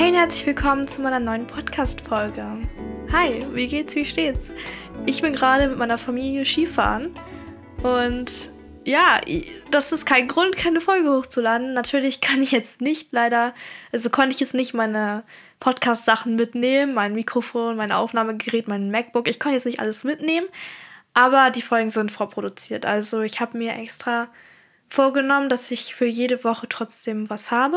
Hey und herzlich willkommen zu meiner neuen Podcast-Folge. Hi, wie geht's, wie steht's? Ich bin gerade mit meiner Familie Skifahren und ja, das ist kein Grund, keine Folge hochzuladen. Natürlich kann ich jetzt nicht leider, also konnte ich jetzt nicht meine Podcast-Sachen mitnehmen, mein Mikrofon, mein Aufnahmegerät, mein MacBook. Ich konnte jetzt nicht alles mitnehmen, aber die Folgen sind vorproduziert. Also ich habe mir extra vorgenommen, dass ich für jede Woche trotzdem was habe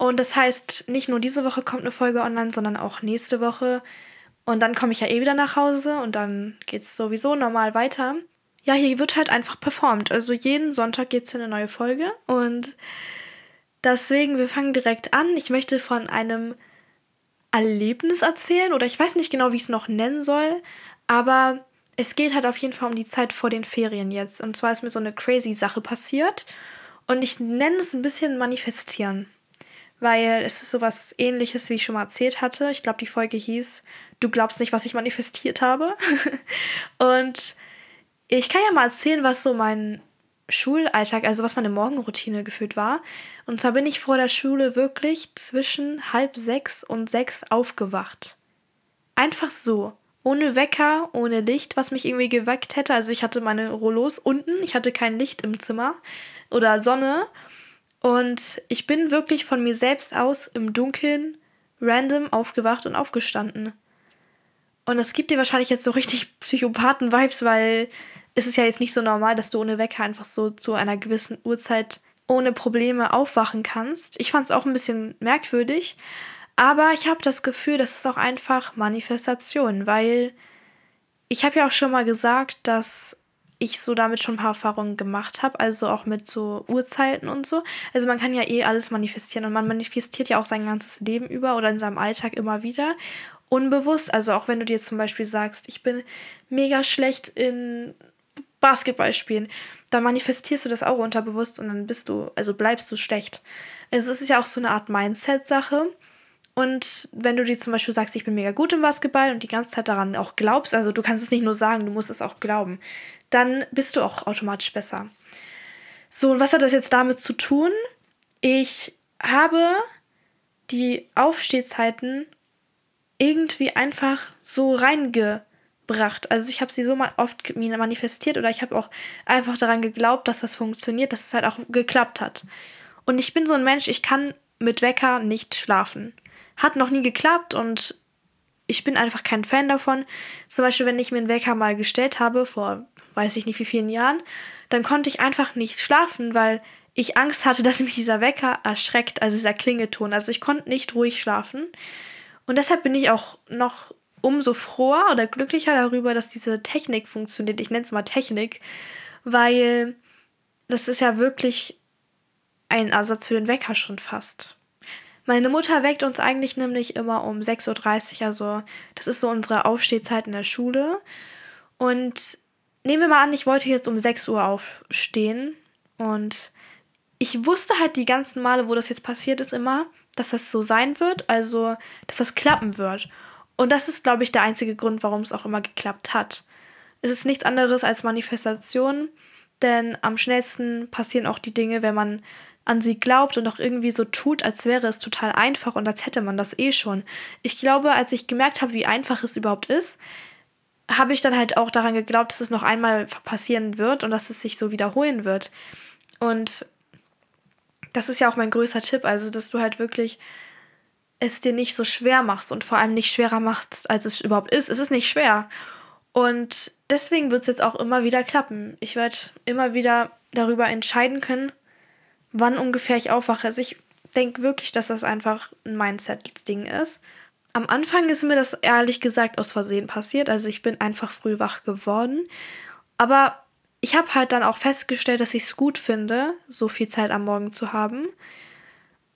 und das heißt, nicht nur diese Woche kommt eine Folge online, sondern auch nächste Woche. Und dann komme ich ja eh wieder nach Hause und dann geht es sowieso normal weiter. Ja, hier wird halt einfach performt. Also jeden Sonntag gibt es eine neue Folge. Und deswegen, wir fangen direkt an. Ich möchte von einem Erlebnis erzählen oder ich weiß nicht genau, wie ich es noch nennen soll. Aber es geht halt auf jeden Fall um die Zeit vor den Ferien jetzt. Und zwar ist mir so eine crazy Sache passiert. Und ich nenne es ein bisschen manifestieren weil es ist sowas ähnliches, wie ich schon mal erzählt hatte. Ich glaube, die Folge hieß Du glaubst nicht, was ich manifestiert habe. und ich kann ja mal erzählen, was so mein Schulalltag, also was meine Morgenroutine gefühlt war. Und zwar bin ich vor der Schule wirklich zwischen halb sechs und sechs aufgewacht. Einfach so. Ohne Wecker, ohne Licht, was mich irgendwie geweckt hätte. Also ich hatte meine Rollos unten, ich hatte kein Licht im Zimmer oder Sonne. Und ich bin wirklich von mir selbst aus im Dunkeln random aufgewacht und aufgestanden. Und das gibt dir wahrscheinlich jetzt so richtig Psychopathen-Vibes, weil es ist ja jetzt nicht so normal, dass du ohne Wecker einfach so zu einer gewissen Uhrzeit ohne Probleme aufwachen kannst. Ich fand es auch ein bisschen merkwürdig, aber ich habe das Gefühl, das ist auch einfach Manifestation, weil ich habe ja auch schon mal gesagt, dass ich so damit schon ein paar Erfahrungen gemacht habe, also auch mit so Uhrzeiten und so. Also man kann ja eh alles manifestieren und man manifestiert ja auch sein ganzes Leben über oder in seinem Alltag immer wieder unbewusst. Also auch wenn du dir zum Beispiel sagst, ich bin mega schlecht in Basketball spielen, dann manifestierst du das auch unterbewusst und dann bist du, also bleibst du schlecht. Also es ist ja auch so eine Art Mindset-Sache. Und wenn du dir zum Beispiel sagst, ich bin mega gut im Basketball und die ganze Zeit daran auch glaubst, also du kannst es nicht nur sagen, du musst es auch glauben, dann bist du auch automatisch besser. So, und was hat das jetzt damit zu tun? Ich habe die Aufstehzeiten irgendwie einfach so reingebracht. Also ich habe sie so mal oft manifestiert oder ich habe auch einfach daran geglaubt, dass das funktioniert, dass es halt auch geklappt hat. Und ich bin so ein Mensch, ich kann mit Wecker nicht schlafen. Hat noch nie geklappt und ich bin einfach kein Fan davon. Zum Beispiel, wenn ich mir einen Wecker mal gestellt habe, vor weiß ich nicht wie vielen Jahren, dann konnte ich einfach nicht schlafen, weil ich Angst hatte, dass mich dieser Wecker erschreckt, also dieser Klingeton. Also ich konnte nicht ruhig schlafen. Und deshalb bin ich auch noch umso froher oder glücklicher darüber, dass diese Technik funktioniert. Ich nenne es mal Technik, weil das ist ja wirklich ein Ersatz für den Wecker schon fast. Meine Mutter weckt uns eigentlich nämlich immer um 6.30 Uhr, also das ist so unsere Aufstehzeit in der Schule. Und nehmen wir mal an, ich wollte jetzt um 6 Uhr aufstehen und ich wusste halt die ganzen Male, wo das jetzt passiert ist, immer, dass das so sein wird, also dass das klappen wird. Und das ist, glaube ich, der einzige Grund, warum es auch immer geklappt hat. Es ist nichts anderes als Manifestation, denn am schnellsten passieren auch die Dinge, wenn man an sie glaubt und auch irgendwie so tut, als wäre es total einfach und als hätte man das eh schon. Ich glaube, als ich gemerkt habe, wie einfach es überhaupt ist, habe ich dann halt auch daran geglaubt, dass es noch einmal passieren wird und dass es sich so wiederholen wird. Und das ist ja auch mein größter Tipp, also dass du halt wirklich es dir nicht so schwer machst und vor allem nicht schwerer machst, als es überhaupt ist. Es ist nicht schwer. Und deswegen wird es jetzt auch immer wieder klappen. Ich werde immer wieder darüber entscheiden können, wann ungefähr ich aufwache. Also ich denke wirklich, dass das einfach ein Mindset-Ding ist. Am Anfang ist mir das ehrlich gesagt aus Versehen passiert. Also ich bin einfach früh wach geworden. Aber ich habe halt dann auch festgestellt, dass ich es gut finde, so viel Zeit am Morgen zu haben.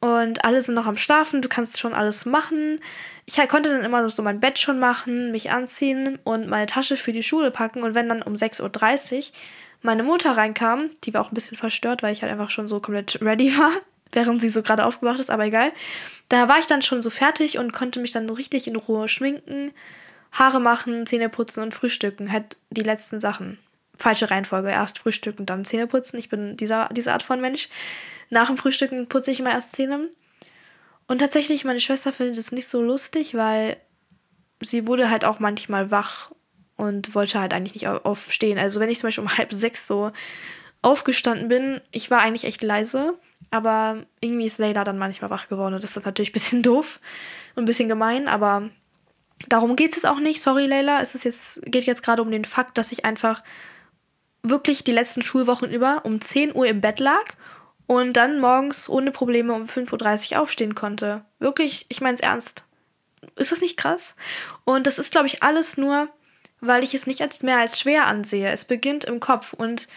Und alle sind noch am Schlafen, du kannst schon alles machen. Ich halt konnte dann immer so mein Bett schon machen, mich anziehen und meine Tasche für die Schule packen. Und wenn dann um 6.30 Uhr meine Mutter reinkam, die war auch ein bisschen verstört, weil ich halt einfach schon so komplett ready war, während sie so gerade aufgewacht ist, aber egal. Da war ich dann schon so fertig und konnte mich dann so richtig in Ruhe schminken, Haare machen, Zähne putzen und frühstücken. Halt die letzten Sachen. Falsche Reihenfolge. Erst frühstücken, dann Zähne putzen. Ich bin dieser, diese Art von Mensch. Nach dem Frühstücken putze ich immer erst Zähne. Und tatsächlich, meine Schwester findet es nicht so lustig, weil sie wurde halt auch manchmal wach und wollte halt eigentlich nicht aufstehen. Also wenn ich zum Beispiel um halb sechs so aufgestanden bin, ich war eigentlich echt leise, aber irgendwie ist Leila dann manchmal wach geworden und das ist natürlich ein bisschen doof und ein bisschen gemein, aber darum geht es auch nicht. Sorry, Leila, es ist jetzt, geht jetzt gerade um den Fakt, dass ich einfach wirklich die letzten Schulwochen über um 10 Uhr im Bett lag und dann morgens ohne Probleme um 5.30 Uhr aufstehen konnte. Wirklich, ich meine es ernst. Ist das nicht krass? Und das ist, glaube ich, alles nur, weil ich es nicht als mehr als schwer ansehe. Es beginnt im Kopf und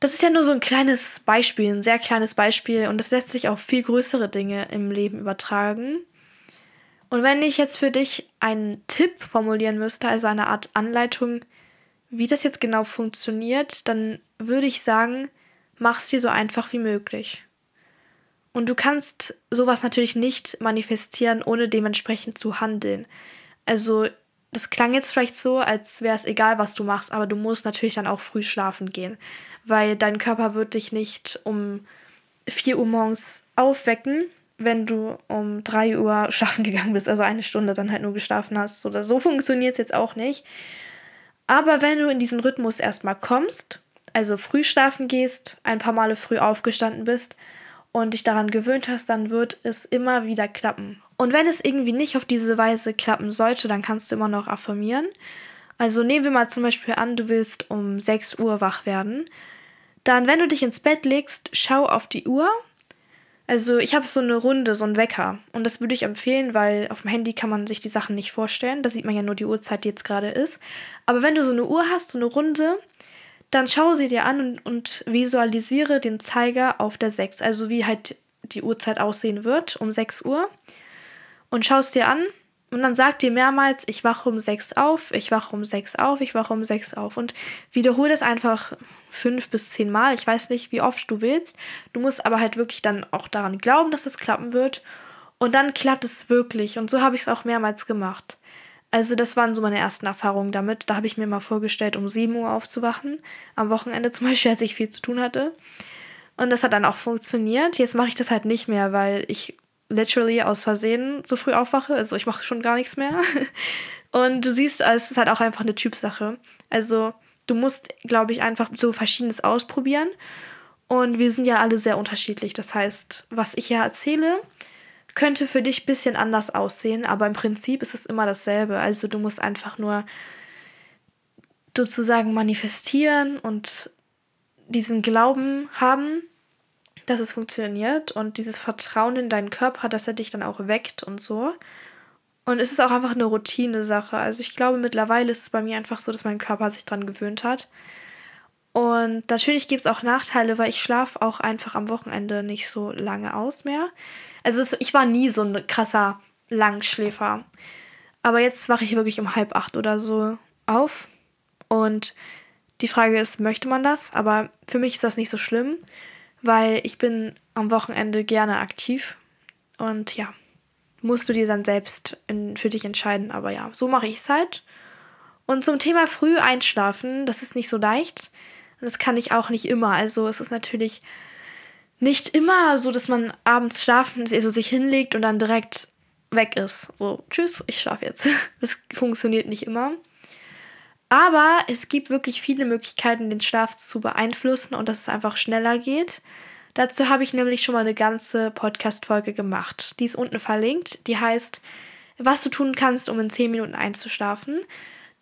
das ist ja nur so ein kleines Beispiel, ein sehr kleines Beispiel und das lässt sich auf viel größere Dinge im Leben übertragen. Und wenn ich jetzt für dich einen Tipp formulieren müsste, also eine Art Anleitung, wie das jetzt genau funktioniert, dann würde ich sagen, mach es dir so einfach wie möglich. Und du kannst sowas natürlich nicht manifestieren, ohne dementsprechend zu handeln. Also, das klang jetzt vielleicht so, als wäre es egal, was du machst, aber du musst natürlich dann auch früh schlafen gehen, weil dein Körper wird dich nicht um 4 Uhr morgens aufwecken, wenn du um 3 Uhr schlafen gegangen bist, also eine Stunde dann halt nur geschlafen hast. Oder so funktioniert es jetzt auch nicht. Aber wenn du in diesen Rhythmus erstmal kommst, also früh schlafen gehst, ein paar Male früh aufgestanden bist und dich daran gewöhnt hast, dann wird es immer wieder klappen. Und wenn es irgendwie nicht auf diese Weise klappen sollte, dann kannst du immer noch affirmieren. Also nehmen wir mal zum Beispiel an, du willst um 6 Uhr wach werden. Dann, wenn du dich ins Bett legst, schau auf die Uhr. Also ich habe so eine Runde, so einen Wecker. Und das würde ich empfehlen, weil auf dem Handy kann man sich die Sachen nicht vorstellen. Da sieht man ja nur die Uhrzeit, die jetzt gerade ist. Aber wenn du so eine Uhr hast, so eine Runde, dann schau sie dir an und, und visualisiere den Zeiger auf der 6, also wie halt die Uhrzeit aussehen wird um 6 Uhr. Und schau es dir an und dann sag dir mehrmals, ich wache um 6 auf, ich wache um 6 auf, ich wache um 6 auf. Und wiederhole das einfach fünf bis zehn Mal. Ich weiß nicht, wie oft du willst. Du musst aber halt wirklich dann auch daran glauben, dass es klappen wird. Und dann klappt es wirklich. Und so habe ich es auch mehrmals gemacht. Also das waren so meine ersten Erfahrungen damit. Da habe ich mir mal vorgestellt, um 7 Uhr aufzuwachen. Am Wochenende zum Beispiel, als ich viel zu tun hatte. Und das hat dann auch funktioniert. Jetzt mache ich das halt nicht mehr, weil ich literally aus Versehen so früh aufwache. Also ich mache schon gar nichts mehr. Und du siehst, es ist halt auch einfach eine Typsache. Also du musst, glaube ich, einfach so verschiedenes ausprobieren. Und wir sind ja alle sehr unterschiedlich. Das heißt, was ich ja erzähle, könnte für dich ein bisschen anders aussehen, aber im Prinzip ist es immer dasselbe. Also du musst einfach nur sozusagen manifestieren und diesen Glauben haben, dass es funktioniert und dieses Vertrauen in deinen Körper, dass er dich dann auch weckt und so. Und es ist auch einfach eine Routine-Sache. Also ich glaube, mittlerweile ist es bei mir einfach so, dass mein Körper sich dran gewöhnt hat. Und natürlich gibt es auch Nachteile, weil ich schlafe auch einfach am Wochenende nicht so lange aus mehr. Also es, ich war nie so ein krasser Langschläfer. Aber jetzt wache ich wirklich um halb acht oder so auf. Und die Frage ist, möchte man das? Aber für mich ist das nicht so schlimm, weil ich bin am Wochenende gerne aktiv. Und ja, musst du dir dann selbst in, für dich entscheiden. Aber ja, so mache ich es halt. Und zum Thema früh einschlafen, das ist nicht so leicht. Und das kann ich auch nicht immer. Also es ist natürlich nicht immer so, dass man abends schlafen, also sich hinlegt und dann direkt weg ist. So, tschüss, ich schlafe jetzt. Das funktioniert nicht immer. Aber es gibt wirklich viele Möglichkeiten, den Schlaf zu beeinflussen und dass es einfach schneller geht. Dazu habe ich nämlich schon mal eine ganze Podcast-Folge gemacht. Die ist unten verlinkt. Die heißt, was du tun kannst, um in 10 Minuten einzuschlafen.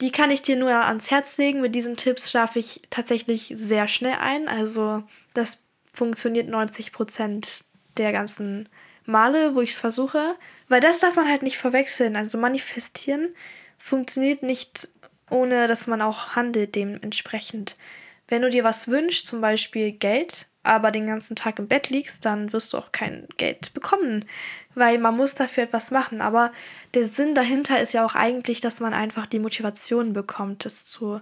Die kann ich dir nur ans Herz legen. Mit diesen Tipps schlafe ich tatsächlich sehr schnell ein. Also das funktioniert 90 Prozent der ganzen Male, wo ich es versuche. Weil das darf man halt nicht verwechseln. Also manifestieren funktioniert nicht, ohne dass man auch handelt dementsprechend. Wenn du dir was wünschst, zum Beispiel Geld, aber den ganzen Tag im Bett liegst, dann wirst du auch kein Geld bekommen, weil man muss dafür etwas machen. Aber der Sinn dahinter ist ja auch eigentlich, dass man einfach die Motivation bekommt, es zu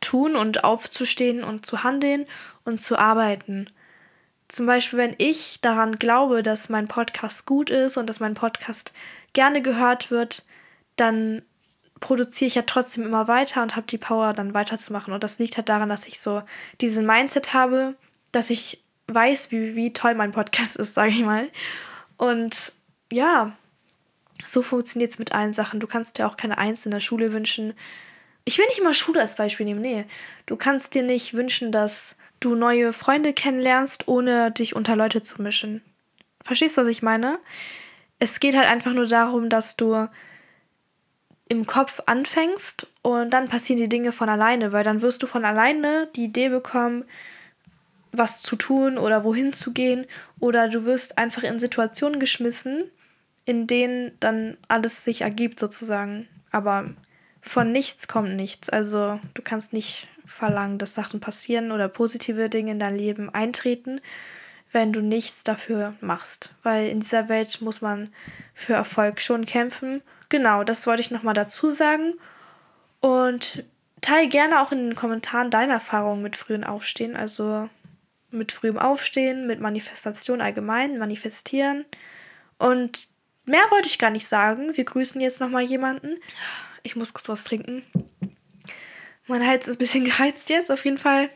tun und aufzustehen und zu handeln und zu arbeiten. Zum Beispiel, wenn ich daran glaube, dass mein Podcast gut ist und dass mein Podcast gerne gehört wird, dann produziere ich ja trotzdem immer weiter und habe die Power, dann weiterzumachen. Und das liegt halt daran, dass ich so diesen Mindset habe, dass ich weiß, wie, wie toll mein Podcast ist, sage ich mal. Und ja, so funktioniert es mit allen Sachen. Du kannst dir auch keine Eins in der Schule wünschen. Ich will nicht immer Schule als Beispiel nehmen, nee. Du kannst dir nicht wünschen, dass du neue Freunde kennenlernst, ohne dich unter Leute zu mischen. Verstehst du, was ich meine? Es geht halt einfach nur darum, dass du im Kopf anfängst und dann passieren die Dinge von alleine, weil dann wirst du von alleine die Idee bekommen, was zu tun oder wohin zu gehen oder du wirst einfach in Situationen geschmissen, in denen dann alles sich ergibt sozusagen. Aber von nichts kommt nichts. Also du kannst nicht verlangen, dass Sachen passieren oder positive Dinge in dein Leben eintreten, wenn du nichts dafür machst. Weil in dieser Welt muss man für Erfolg schon kämpfen. Genau, das wollte ich nochmal dazu sagen. Und teile gerne auch in den Kommentaren deine Erfahrungen mit frühen Aufstehen. Also mit frühem Aufstehen, mit Manifestation allgemein, manifestieren. Und mehr wollte ich gar nicht sagen. Wir grüßen jetzt nochmal jemanden. Ich muss kurz was trinken. Mein Hals ist ein bisschen gereizt jetzt, auf jeden Fall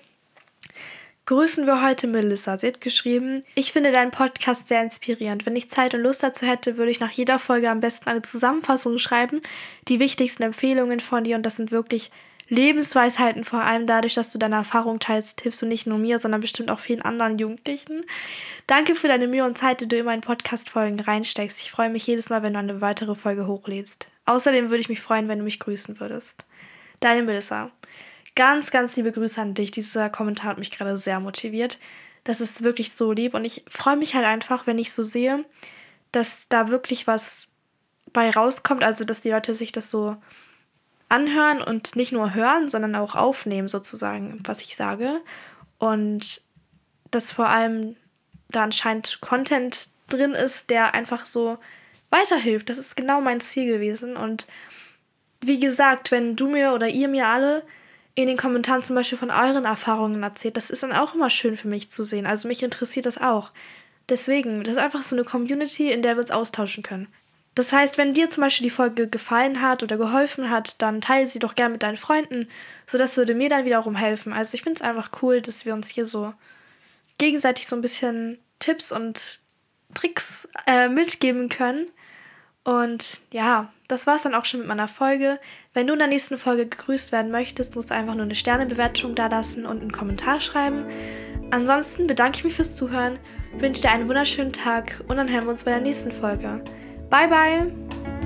grüßen wir heute Melissa. Sie hat geschrieben, ich finde deinen Podcast sehr inspirierend. Wenn ich Zeit und Lust dazu hätte, würde ich nach jeder Folge am besten eine Zusammenfassung schreiben, die wichtigsten Empfehlungen von dir und das sind wirklich Lebensweisheiten, vor allem dadurch, dass du deine Erfahrung teilst, hilfst du nicht nur mir, sondern bestimmt auch vielen anderen Jugendlichen. Danke für deine Mühe und Zeit, die du immer in Podcast-Folgen reinsteckst. Ich freue mich jedes Mal, wenn du eine weitere Folge hochlädst. Außerdem würde ich mich freuen, wenn du mich grüßen würdest. Deine Melissa. Ganz, ganz liebe Grüße an dich. Dieser Kommentar hat mich gerade sehr motiviert. Das ist wirklich so lieb und ich freue mich halt einfach, wenn ich so sehe, dass da wirklich was bei rauskommt, also dass die Leute sich das so anhören und nicht nur hören, sondern auch aufnehmen sozusagen, was ich sage und dass vor allem da anscheinend Content drin ist, der einfach so weiterhilft. Das ist genau mein Ziel gewesen und wie gesagt, wenn du mir oder ihr mir alle in den Kommentaren zum Beispiel von euren Erfahrungen erzählt. Das ist dann auch immer schön für mich zu sehen. Also mich interessiert das auch. Deswegen, das ist einfach so eine Community, in der wir uns austauschen können. Das heißt, wenn dir zum Beispiel die Folge gefallen hat oder geholfen hat, dann teile sie doch gerne mit deinen Freunden, so das würde mir dann wiederum helfen. Also ich finde es einfach cool, dass wir uns hier so gegenseitig so ein bisschen Tipps und Tricks äh, mitgeben können. Und ja, das war es dann auch schon mit meiner Folge. Wenn du in der nächsten Folge gegrüßt werden möchtest, musst du einfach nur eine Sternebewertung da lassen und einen Kommentar schreiben. Ansonsten bedanke ich mich fürs Zuhören, wünsche dir einen wunderschönen Tag und dann hören wir uns bei der nächsten Folge. Bye, bye!